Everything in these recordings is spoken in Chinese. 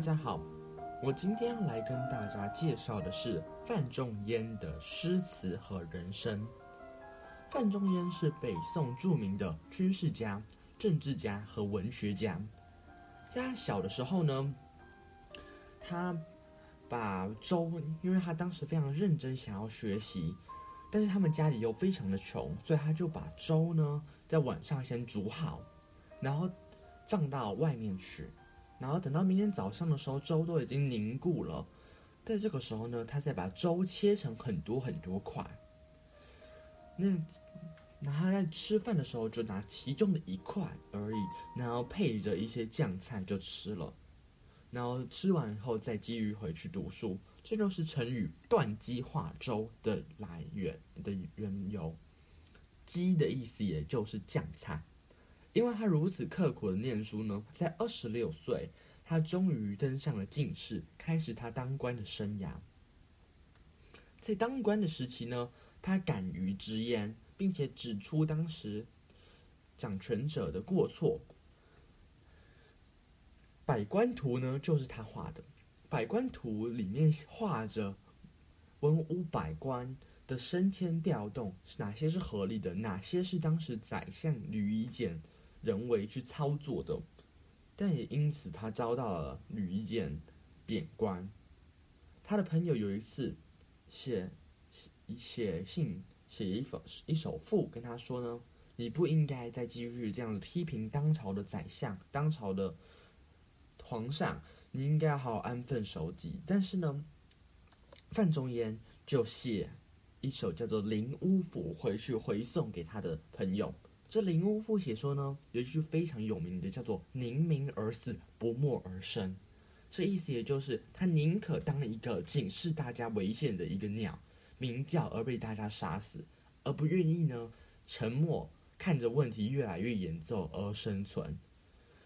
大家好，我今天要来跟大家介绍的是范仲淹的诗词和人生。范仲淹是北宋著名的军事家、政治家和文学家。在他小的时候呢，他把粥，因为他当时非常认真想要学习，但是他们家里又非常的穷，所以他就把粥呢在晚上先煮好，然后放到外面去。然后等到明天早上的时候，粥都已经凝固了。在这个时候呢，他再把粥切成很多很多块。那，然后在吃饭的时候就拿其中的一块而已，然后配着一些酱菜就吃了。然后吃完以后再继续回去读书。这就是成语“断机化粥”的来源的缘由。鸡的意思也就是酱菜。因为他如此刻苦的念书呢，在二十六岁，他终于登上了进士，开始他当官的生涯。在当官的时期呢，他敢于直言，并且指出当时掌权者的过错。百官图呢，就是他画的。百官图里面画着文武百官的升迁调动，是哪些是合理的，哪些是当时宰相吕夷简。人为去操作的，但也因此他遭到了吕夷简贬官。他的朋友有一次写写信写一封一首赋跟他说呢：“你不应该再继续这样子批评当朝的宰相、当朝的皇上，你应该好好安分守己。”但是呢，范仲淹就写一首叫做《灵乌赋》回去回送给他的朋友。这林屋赋写说呢，有一句非常有名的，叫做“宁鸣而死，不默而生”。这意思也就是他宁可当一个警示大家危险的一个鸟，鸣叫而被大家杀死，而不愿意呢沉默看着问题越来越严重而生存。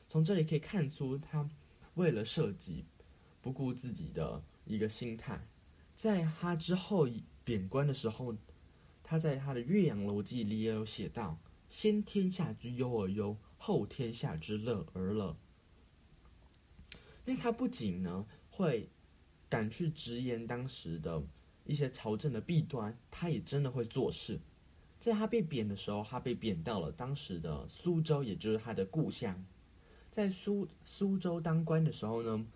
从这里可以看出，他为了社稷不顾自己的一个心态。在他之后贬官的时候，他在他的《岳阳楼记》里也有写到。先天下之忧而忧，后天下之乐而乐。那他不仅呢会敢去直言当时的一些朝政的弊端，他也真的会做事。在他被贬的时候，他被贬到了当时的苏州，也就是他的故乡。在苏苏州当官的时候呢，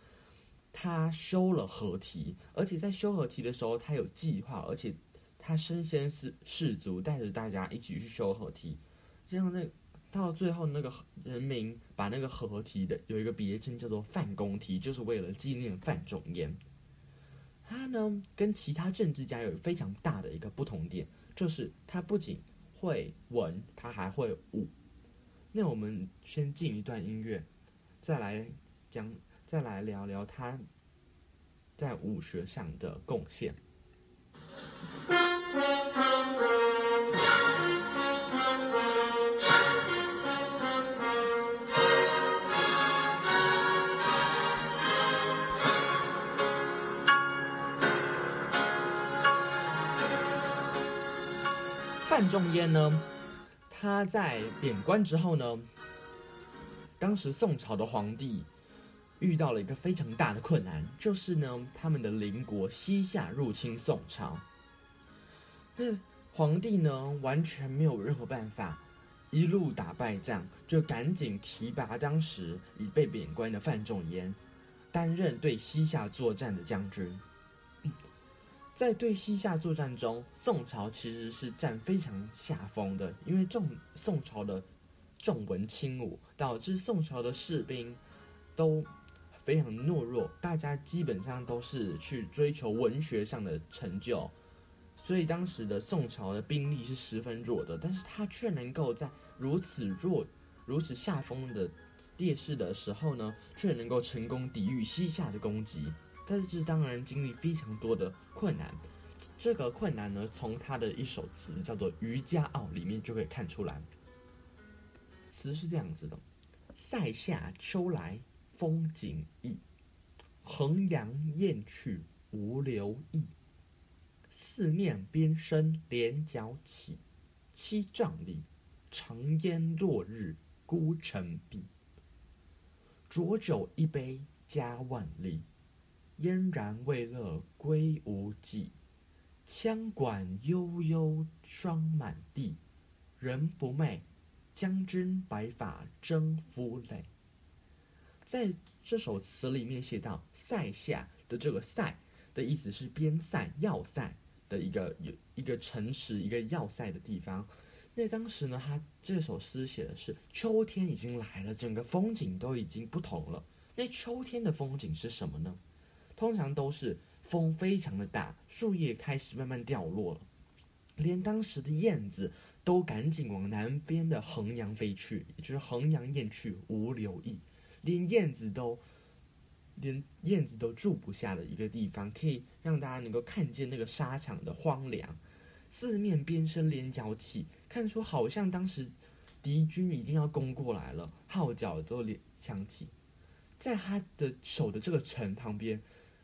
他修了河堤，而且在修河堤的时候，他有计划，而且他身先士士卒，带着大家一起去修河堤。这样，那到最后，那个人民把那个河堤的有一个别称叫做范公堤，就是为了纪念范仲淹。他呢，跟其他政治家有非常大的一个不同点，就是他不仅会文，他还会武。那我们先进一段音乐，再来讲，再来聊聊他在武学上的贡献。范仲淹呢，他在贬官之后呢，当时宋朝的皇帝遇到了一个非常大的困难，就是呢，他们的邻国西夏入侵宋朝。皇帝呢，完全没有任何办法，一路打败仗，就赶紧提拔当时已被贬官的范仲淹，担任对西夏作战的将军。在对西夏作战中，宋朝其实是占非常下风的，因为重宋朝的重文轻武，导致宋朝的士兵都非常懦弱，大家基本上都是去追求文学上的成就，所以当时的宋朝的兵力是十分弱的，但是他却能够在如此弱、如此下风的劣势的时候呢，却能够成功抵御西夏的攻击。但是这当然经历非常多的困难，这个困难呢，从他的一首词叫做《渔家傲》里面就可以看出来。词是这样子的：塞下秋来风景异，衡阳雁去无留意。四面边声连角起，七丈里长烟落日孤城闭。浊酒一杯家万里，燕然未勒归无计。羌管悠悠霜满地，人不寐，将军白发征夫泪。在这首词里面写到“塞下”的这个“塞”的意思是边塞、要塞的一个有一个城池、一个要塞的地方。那当时呢，他这首诗写的是秋天已经来了，整个风景都已经不同了。那秋天的风景是什么呢？通常都是。风非常的大，树叶开始慢慢掉落了，连当时的燕子都赶紧往南边的衡阳飞去，也就是衡阳雁去无留意，连燕子都连燕子都住不下的一个地方，可以让大家能够看见那个沙场的荒凉，四面边声连角起，看出好像当时敌军已经要攻过来了，号角都连响起，在他的守的这个城旁边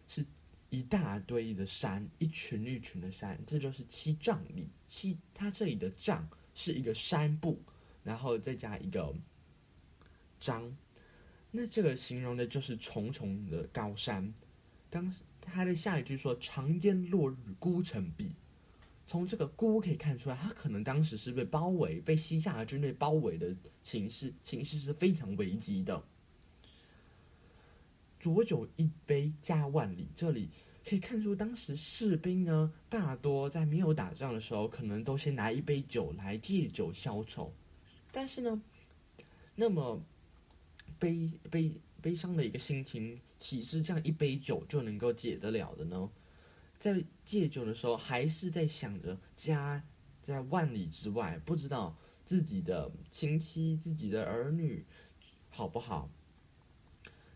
是。一大堆的山，一群一群的山，这就是七丈里。七，它这里的丈是一个山部，然后再加一个张，那这个形容的就是重重的高山。当时他的下一句说“长烟落日孤城闭”，从这个“孤”可以看出来，他可能当时是被包围，被西夏的军队包围的情势，情势是非常危急的。浊酒一杯家万里，这里可以看出当时士兵呢，大多在没有打仗的时候，可能都先拿一杯酒来借酒消愁。但是呢，那么悲悲悲伤的一个心情，岂是这样一杯酒就能够解得了的呢？在戒酒的时候，还是在想着家在万里之外，不知道自己的亲戚、自己的儿女好不好。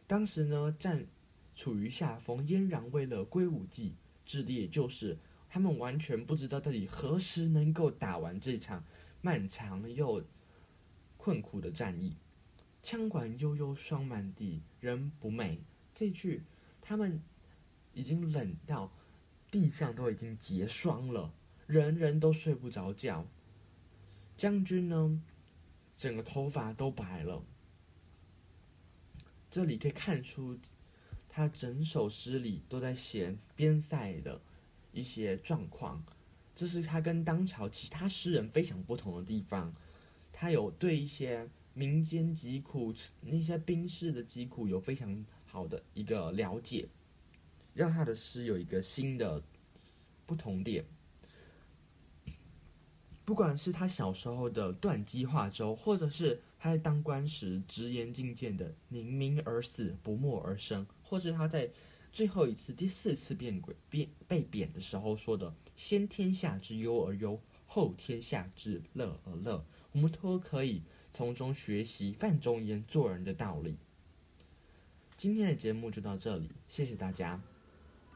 当时呢，战处于下风，燕然为了归武计，指的也就是他们完全不知道到底何时能够打完这场漫长又困苦的战役。枪管悠悠霜满地，人不寐。这句他们已经冷到地上都已经结霜了，人人都睡不着觉。将军呢，整个头发都白了。这里可以看出，他整首诗里都在写边塞的一些状况，这是他跟当朝其他诗人非常不同的地方。他有对一些民间疾苦、那些兵士的疾苦有非常好的一个了解，让他的诗有一个新的不同点。不管是他小时候的断机化州，或者是。他在当官时直言进谏的“宁鸣而死，不默而生”，或是他在最后一次、第四次变鬼、变被贬的时候说的“先天下之忧而忧，后天下之乐而乐”，我们都可以从中学习范仲淹做人的道理。今天的节目就到这里，谢谢大家。